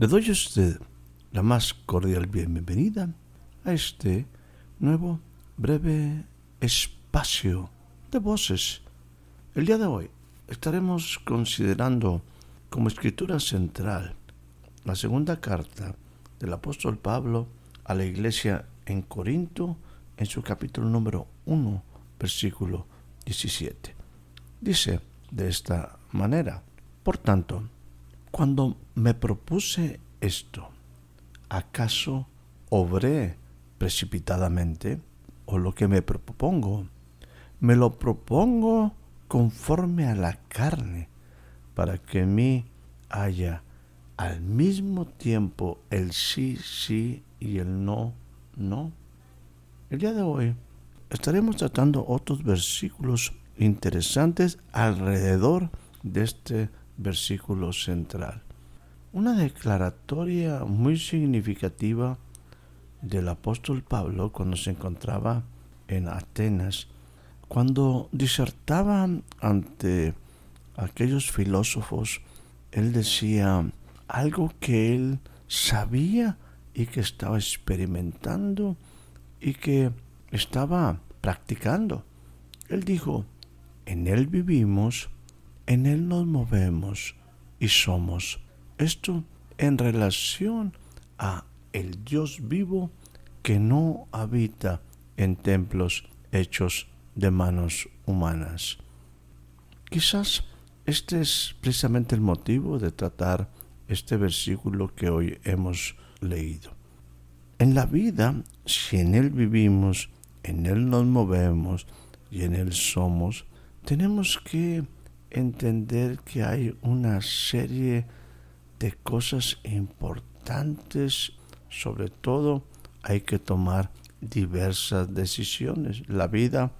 Le doy a usted la más cordial bienvenida a este nuevo breve espacio de voces. El día de hoy estaremos considerando como escritura central la segunda carta del apóstol Pablo a la iglesia en Corinto en su capítulo número 1, versículo 17. Dice de esta manera, por tanto, cuando me propuse esto, ¿acaso obré precipitadamente? ¿O lo que me propongo? Me lo propongo conforme a la carne, para que en mí haya al mismo tiempo el sí, sí y el no, no. El día de hoy estaremos tratando otros versículos interesantes alrededor de este versículo central. Una declaratoria muy significativa del apóstol Pablo cuando se encontraba en Atenas, cuando disertaba ante aquellos filósofos, él decía algo que él sabía y que estaba experimentando y que estaba practicando. Él dijo, en Él vivimos, en Él nos movemos y somos. Esto en relación a el Dios vivo que no habita en templos hechos de manos humanas. Quizás este es precisamente el motivo de tratar este versículo que hoy hemos leído. En la vida, si en Él vivimos, en Él nos movemos y en Él somos, tenemos que entender que hay una serie de cosas importantes, sobre todo hay que tomar diversas decisiones. La vida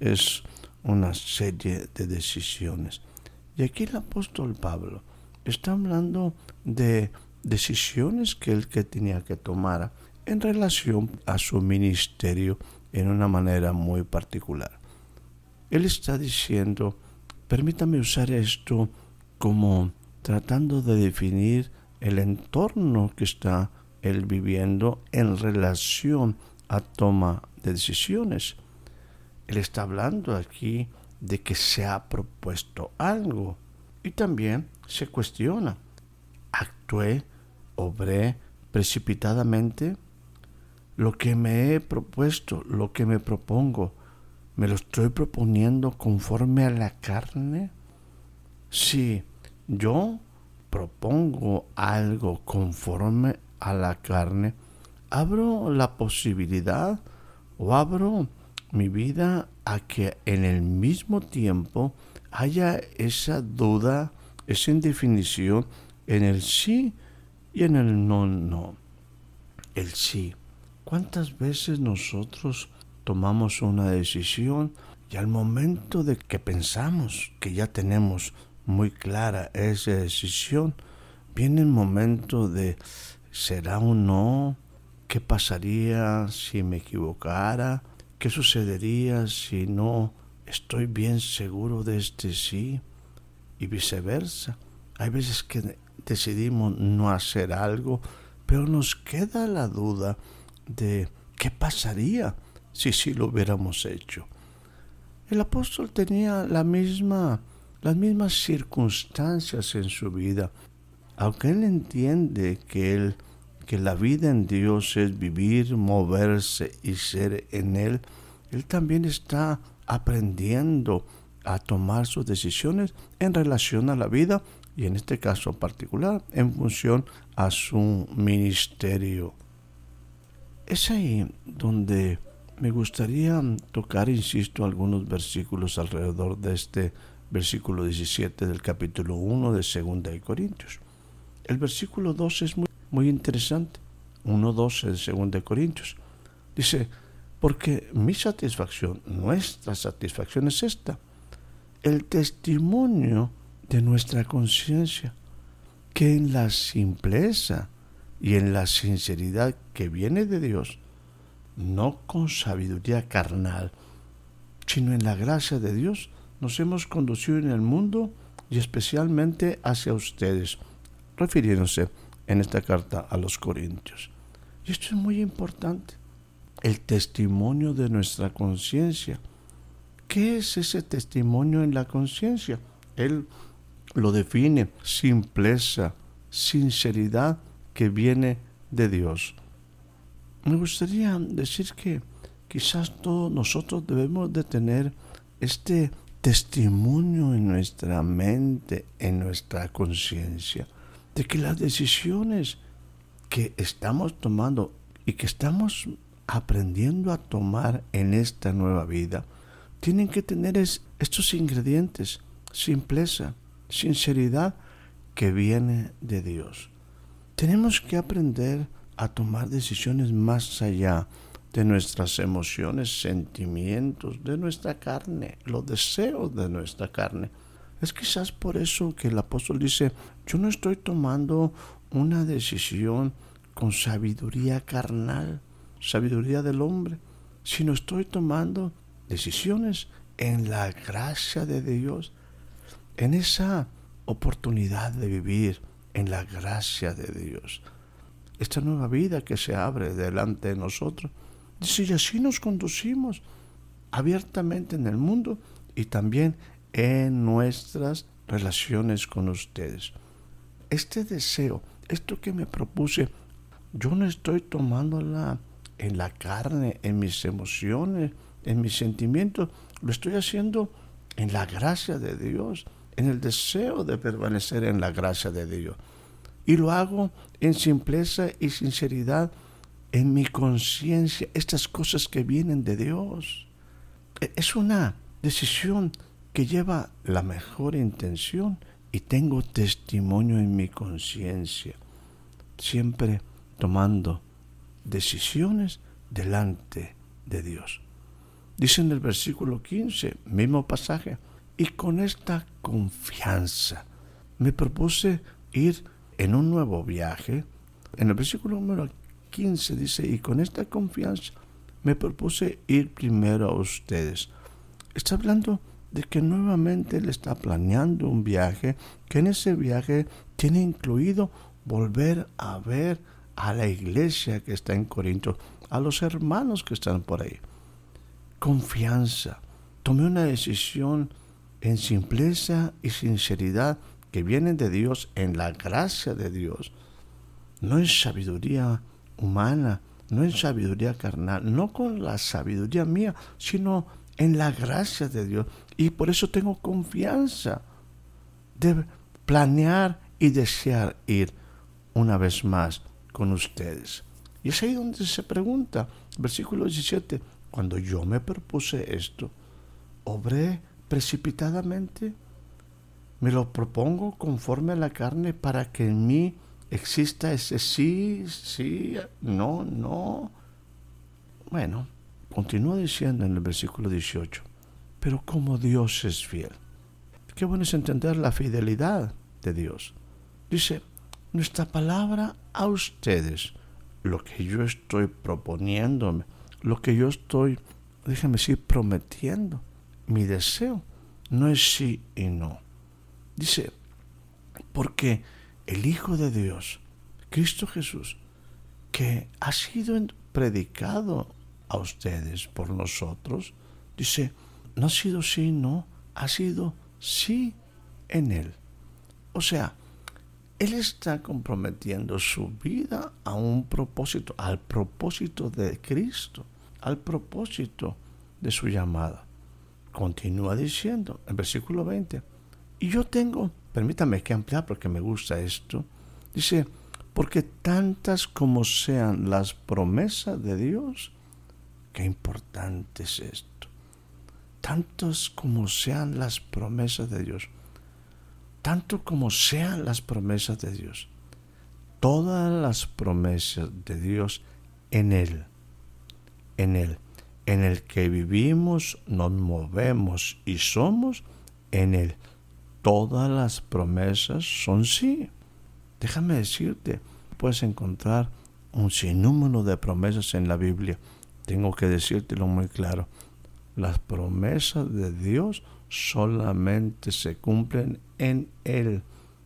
es una serie de decisiones. Y aquí el apóstol Pablo está hablando de decisiones que él que tenía que tomar en relación a su ministerio en una manera muy particular. Él está diciendo, permítame usar esto como tratando de definir el entorno que está él viviendo en relación a toma de decisiones. Él está hablando aquí de que se ha propuesto algo y también se cuestiona. ¿Actué, obré precipitadamente? Lo que me he propuesto, lo que me propongo, ¿Me lo estoy proponiendo conforme a la carne? Si yo propongo algo conforme a la carne, abro la posibilidad o abro mi vida a que en el mismo tiempo haya esa duda, esa indefinición en el sí y en el no, no. El sí. ¿Cuántas veces nosotros tomamos una decisión y al momento de que pensamos que ya tenemos muy clara esa decisión, viene el momento de ¿será o no? ¿Qué pasaría si me equivocara? ¿Qué sucedería si no estoy bien seguro de este sí? Y viceversa. Hay veces que decidimos no hacer algo, pero nos queda la duda de qué pasaría si sí lo hubiéramos hecho. El apóstol tenía las mismas circunstancias en su vida, aunque él entiende que la vida en Dios es vivir, moverse y ser en Él, Él también está aprendiendo a tomar sus decisiones en relación a la vida y en este caso particular en función a su ministerio. Es ahí donde me gustaría tocar, insisto, algunos versículos alrededor de este versículo 17 del capítulo 1 de Segunda de Corintios. El versículo 2 es muy, muy interesante. 1.12 de Segunda de Corintios. Dice, porque mi satisfacción, nuestra satisfacción es esta, el testimonio de nuestra conciencia, que en la simpleza y en la sinceridad que viene de Dios, no con sabiduría carnal, sino en la gracia de Dios, nos hemos conducido en el mundo y especialmente hacia ustedes, refiriéndose en esta carta a los Corintios. Y esto es muy importante, el testimonio de nuestra conciencia. ¿Qué es ese testimonio en la conciencia? Él lo define, simpleza, sinceridad que viene de Dios. Me gustaría decir que quizás todos nosotros debemos de tener este testimonio en nuestra mente, en nuestra conciencia, de que las decisiones que estamos tomando y que estamos aprendiendo a tomar en esta nueva vida, tienen que tener estos ingredientes, simpleza, sinceridad que viene de Dios. Tenemos que aprender a tomar decisiones más allá de nuestras emociones, sentimientos, de nuestra carne, los deseos de nuestra carne. Es quizás por eso que el apóstol dice, yo no estoy tomando una decisión con sabiduría carnal, sabiduría del hombre, sino estoy tomando decisiones en la gracia de Dios, en esa oportunidad de vivir en la gracia de Dios. Esta nueva vida que se abre delante de nosotros Dice, y así nos conducimos abiertamente en el mundo y también en nuestras relaciones con ustedes. Este deseo, esto que me propuse, yo no estoy tomándola en la carne, en mis emociones, en mis sentimientos, lo estoy haciendo en la gracia de Dios, en el deseo de permanecer en la gracia de Dios. Y lo hago en simpleza y sinceridad en mi conciencia estas cosas que vienen de Dios. E, es una decisión que lleva la mejor intención y tengo testimonio en mi conciencia, siempre tomando decisiones delante de Dios. Dice en el versículo 15, mismo pasaje, y con esta confianza me propuse ir en un nuevo viaje. En el versículo número 15 dice, y con esta confianza me propuse ir primero a ustedes. Está hablando de que nuevamente le está planeando un viaje, que en ese viaje tiene incluido volver a ver a la iglesia que está en Corinto, a los hermanos que están por ahí. Confianza. Tomé una decisión en simpleza y sinceridad que vienen de Dios, en la gracia de Dios. No es sabiduría humana, no en sabiduría carnal, no con la sabiduría mía, sino en la gracia de Dios. Y por eso tengo confianza de planear y desear ir una vez más con ustedes. Y es ahí donde se pregunta, versículo 17, cuando yo me propuse esto, ¿obré precipitadamente? ¿Me lo propongo conforme a la carne para que en mí exista ese sí, sí, no, no. Bueno, continúa diciendo en el versículo 18, pero como Dios es fiel. Qué bueno es entender la fidelidad de Dios. Dice, nuestra palabra a ustedes, lo que yo estoy proponiéndome, lo que yo estoy, déjame decir, prometiendo, mi deseo, no es sí y no. Dice, porque el Hijo de Dios, Cristo Jesús, que ha sido predicado a ustedes por nosotros, dice, no ha sido sí, no, ha sido sí en Él. O sea, Él está comprometiendo su vida a un propósito, al propósito de Cristo, al propósito de su llamada. Continúa diciendo en versículo 20, y yo tengo permítame que ampliar porque me gusta esto. Dice, porque tantas como sean las promesas de Dios, qué importante es esto. Tantos como sean las promesas de Dios, tanto como sean las promesas de Dios, todas las promesas de Dios en Él, en Él, en el que vivimos, nos movemos y somos, en Él. Todas las promesas son sí. Déjame decirte, puedes encontrar un sinnúmero de promesas en la Biblia. Tengo que decírtelo muy claro. Las promesas de Dios solamente se cumplen en Él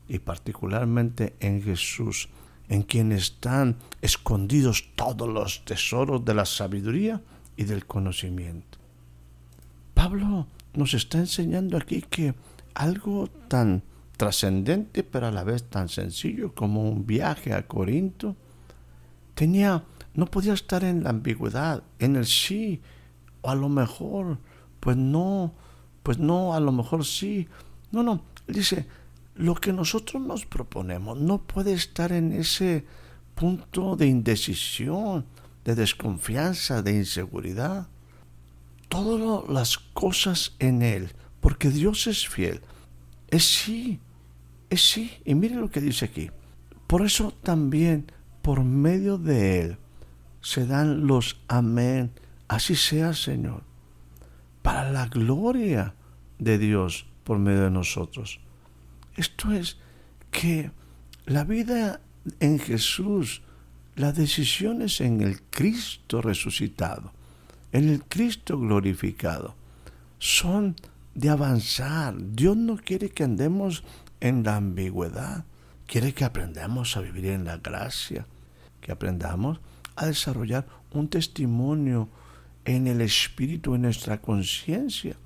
y particularmente en Jesús, en quien están escondidos todos los tesoros de la sabiduría y del conocimiento. Pablo nos está enseñando aquí que algo tan trascendente pero a la vez tan sencillo como un viaje a Corinto tenía no podía estar en la ambigüedad, en el sí o a lo mejor, pues no, pues no, a lo mejor sí. No, no, dice, lo que nosotros nos proponemos no puede estar en ese punto de indecisión, de desconfianza, de inseguridad. Todas las cosas en Él, porque Dios es fiel, es sí, es sí. Y mire lo que dice aquí. Por eso también, por medio de Él, se dan los amén. Así sea, Señor. Para la gloria de Dios por medio de nosotros. Esto es que la vida en Jesús, las decisiones en el Cristo resucitado, en el Cristo glorificado, son de avanzar. Dios no quiere que andemos en la ambigüedad. Quiere que aprendamos a vivir en la gracia, que aprendamos a desarrollar un testimonio en el espíritu, en nuestra conciencia.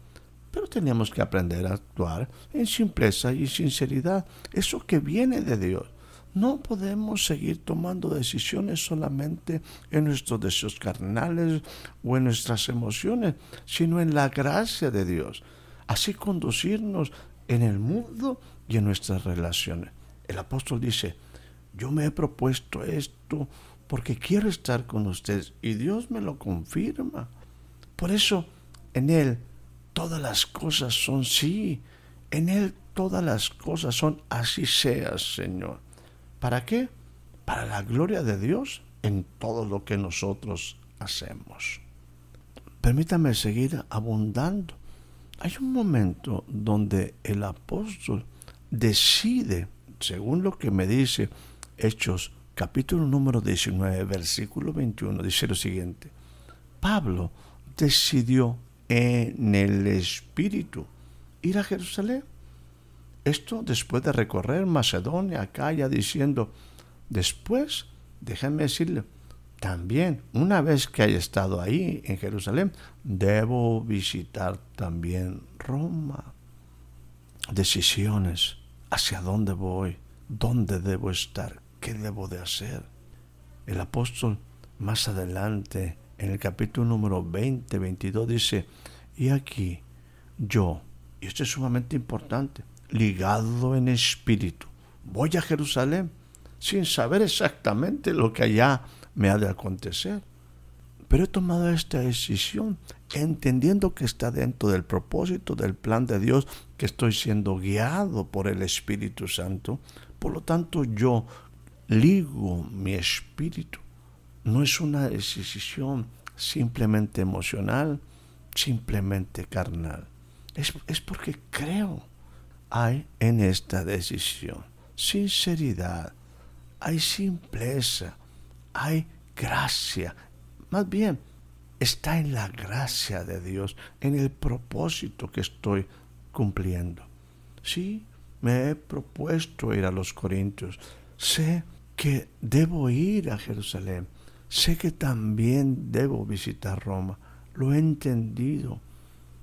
Pero tenemos que aprender a actuar en simpleza y sinceridad, eso que viene de Dios. No podemos seguir tomando decisiones solamente en nuestros deseos carnales o en nuestras emociones, sino en la gracia de Dios. Así conducirnos en el mundo y en nuestras relaciones. El apóstol dice, yo me he propuesto esto porque quiero estar con ustedes y Dios me lo confirma. Por eso en Él todas las cosas son sí, en Él todas las cosas son así sea, Señor. ¿Para qué? Para la gloria de Dios en todo lo que nosotros hacemos. Permítame seguir abundando. Hay un momento donde el apóstol decide, según lo que me dice Hechos capítulo número 19, versículo 21, dice lo siguiente. Pablo decidió en el Espíritu ir a Jerusalén. Esto después de recorrer Macedonia, Acaya, diciendo, después, déjenme decirle, también, una vez que haya estado ahí en Jerusalén, debo visitar también Roma. Decisiones, hacia dónde voy, dónde debo estar, ¿Qué debo de hacer? El apóstol más adelante, en el capítulo número 20, 22, dice, y aquí yo, y esto es sumamente importante, ligado en espíritu, voy a Jerusalén sin saber exactamente lo que allá me ha de acontecer. Pero he tomado esta decisión entendiendo que está dentro del propósito del plan de Dios, que estoy siendo guiado por el Espíritu Santo. Por lo tanto, yo ligo mi espíritu. No es una decisión simplemente emocional, simplemente carnal. Es, es porque creo. Hay en esta decisión sinceridad, hay simpleza, hay gracia. Más bien, está en la gracia de Dios, en el propósito que estoy cumpliendo. Sí, me he propuesto ir a los Corintios. Sé que debo ir a Jerusalén. Sé que también debo visitar Roma. Lo he entendido.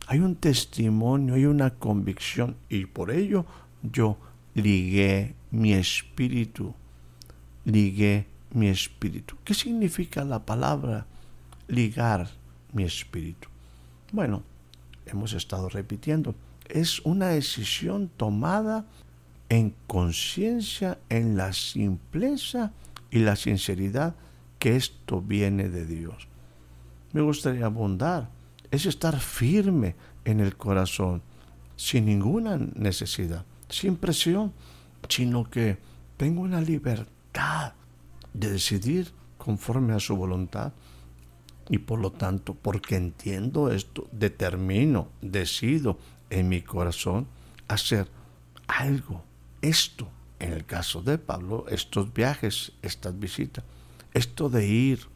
Hay un testimonio, hay una convicción y por ello yo ligué mi espíritu. Ligué mi espíritu. ¿Qué significa la palabra ligar mi espíritu? Bueno, hemos estado repitiendo. Es una decisión tomada en conciencia, en la simpleza y la sinceridad que esto viene de Dios. me gustaría abundar, es estar firme en el corazón, sin ninguna necesidad, sin presión, sino que tengo una libertad de decidir conforme a su voluntad. Y por lo tanto, porque entiendo esto, determino, decido en mi corazón hacer algo, esto, en el caso de Pablo, estos viajes, estas visitas, esto de ir,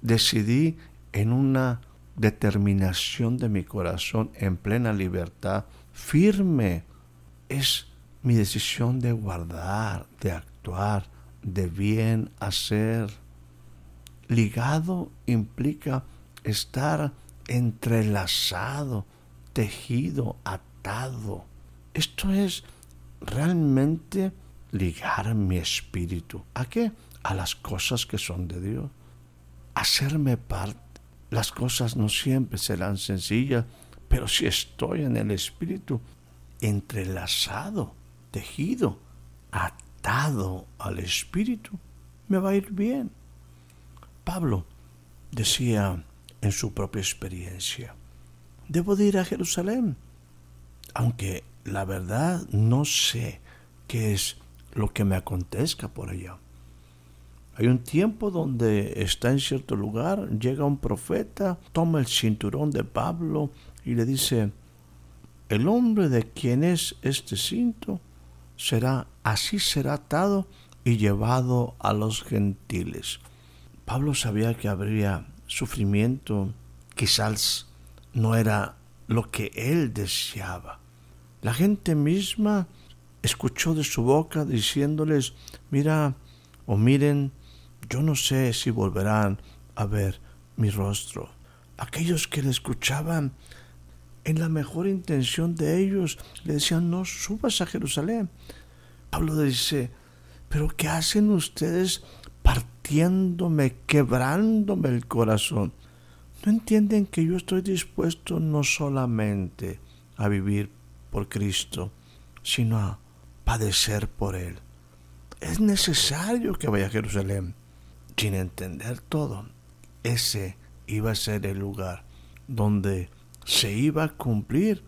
decidí en una determinación de mi corazón en plena libertad, firme, es mi decisión de guardar, de actuar, de bien hacer. Ligado implica estar entrelazado, tejido, atado. Esto es realmente ligar mi espíritu. ¿A qué? A las cosas que son de Dios. Hacerme parte. Las cosas no siempre serán sencillas, pero si estoy en el espíritu, entrelazado, tejido, atado al espíritu, me va a ir bien. Pablo decía en su propia experiencia, debo de ir a Jerusalén, aunque la verdad no sé qué es lo que me acontezca por allá. Hay un tiempo donde está en cierto lugar, llega un profeta, toma el cinturón de Pablo y le dice, el hombre de quien es este cinto será así será atado y llevado a los gentiles. Pablo sabía que habría sufrimiento, quizás no era lo que él deseaba. La gente misma escuchó de su boca diciéndoles, mira o miren, yo no sé si volverán a ver mi rostro. Aquellos que le escuchaban en la mejor intención de ellos le decían, no subas a Jerusalén. Pablo dice, pero ¿qué hacen ustedes partiéndome, quebrándome el corazón? ¿No entienden que yo estoy dispuesto no solamente a vivir por Cristo, sino a padecer por Él? Es necesario que vaya a Jerusalén. Sin entender todo, ese iba a ser el lugar donde se iba a cumplir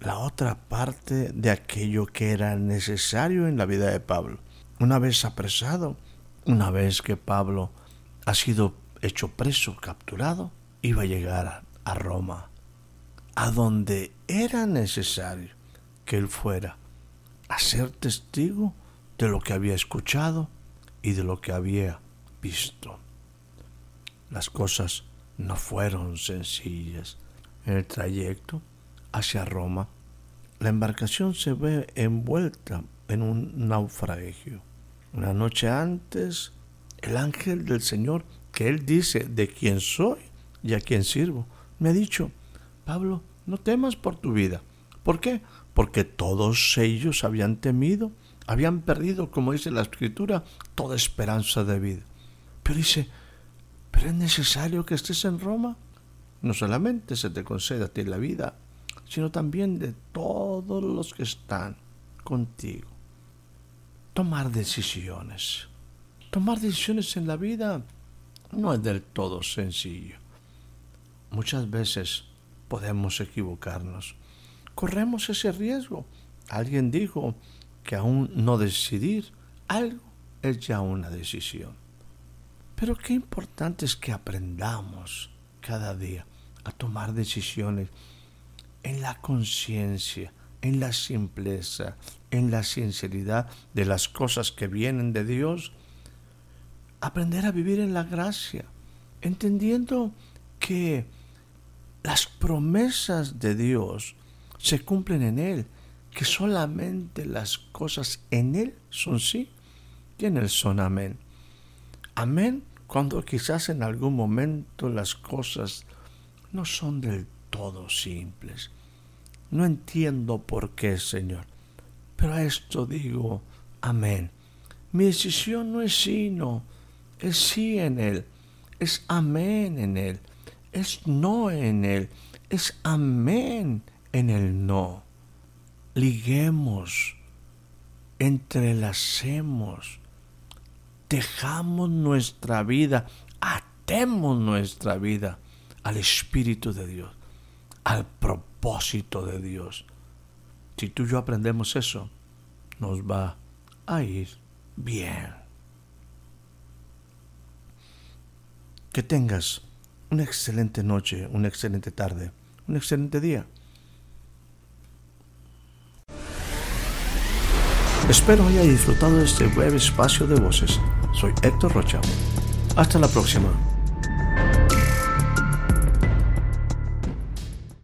la otra parte de aquello que era necesario en la vida de Pablo. Una vez apresado, una vez que Pablo ha sido hecho preso, capturado, iba a llegar a Roma, a donde era necesario que él fuera a ser testigo de lo que había escuchado y de lo que había visto. Las cosas no fueron sencillas. En el trayecto hacia Roma, la embarcación se ve envuelta en un naufragio. Una noche antes, el ángel del Señor, que él dice de quién soy y a quién sirvo, me ha dicho, Pablo, no temas por tu vida. ¿Por qué? Porque todos ellos habían temido, habían perdido, como dice la escritura, toda esperanza de vida. Pero dice, ¿pero es necesario que estés en Roma? no solamente se te concede a ti la vida, sino también de todos los que están contigo. Tomar decisiones. Tomar decisiones en la vida no es del todo sencillo. Muchas veces podemos equivocarnos. Corremos ese riesgo. Alguien dijo que aún no decidir algo es ya una decisión. Pero qué importante es que aprendamos cada día a tomar decisiones en la conciencia, en la simpleza, en la sinceridad de las cosas que vienen de Dios. Aprender a vivir en la gracia, entendiendo que las promesas de Dios se cumplen en Él, que solamente las cosas en Él son sí y en Él son amén. Amén cuando quizás en algún momento las cosas no son del todo simples. No entiendo por qué, Señor, pero a esto digo amén. Mi decisión no es sí, es sí en Él, es amén en Él, es no en Él, es amén en el no. Liguemos, entrelacemos, dejamos nuestra vida, atemos nuestra vida al Espíritu de Dios, al propósito de Dios. Si tú y yo aprendemos eso, nos va a ir bien. Que tengas una excelente noche, una excelente tarde, un excelente día. Espero haya disfrutado de este breve espacio de voces. Soy Héctor Rocha. Hasta la próxima.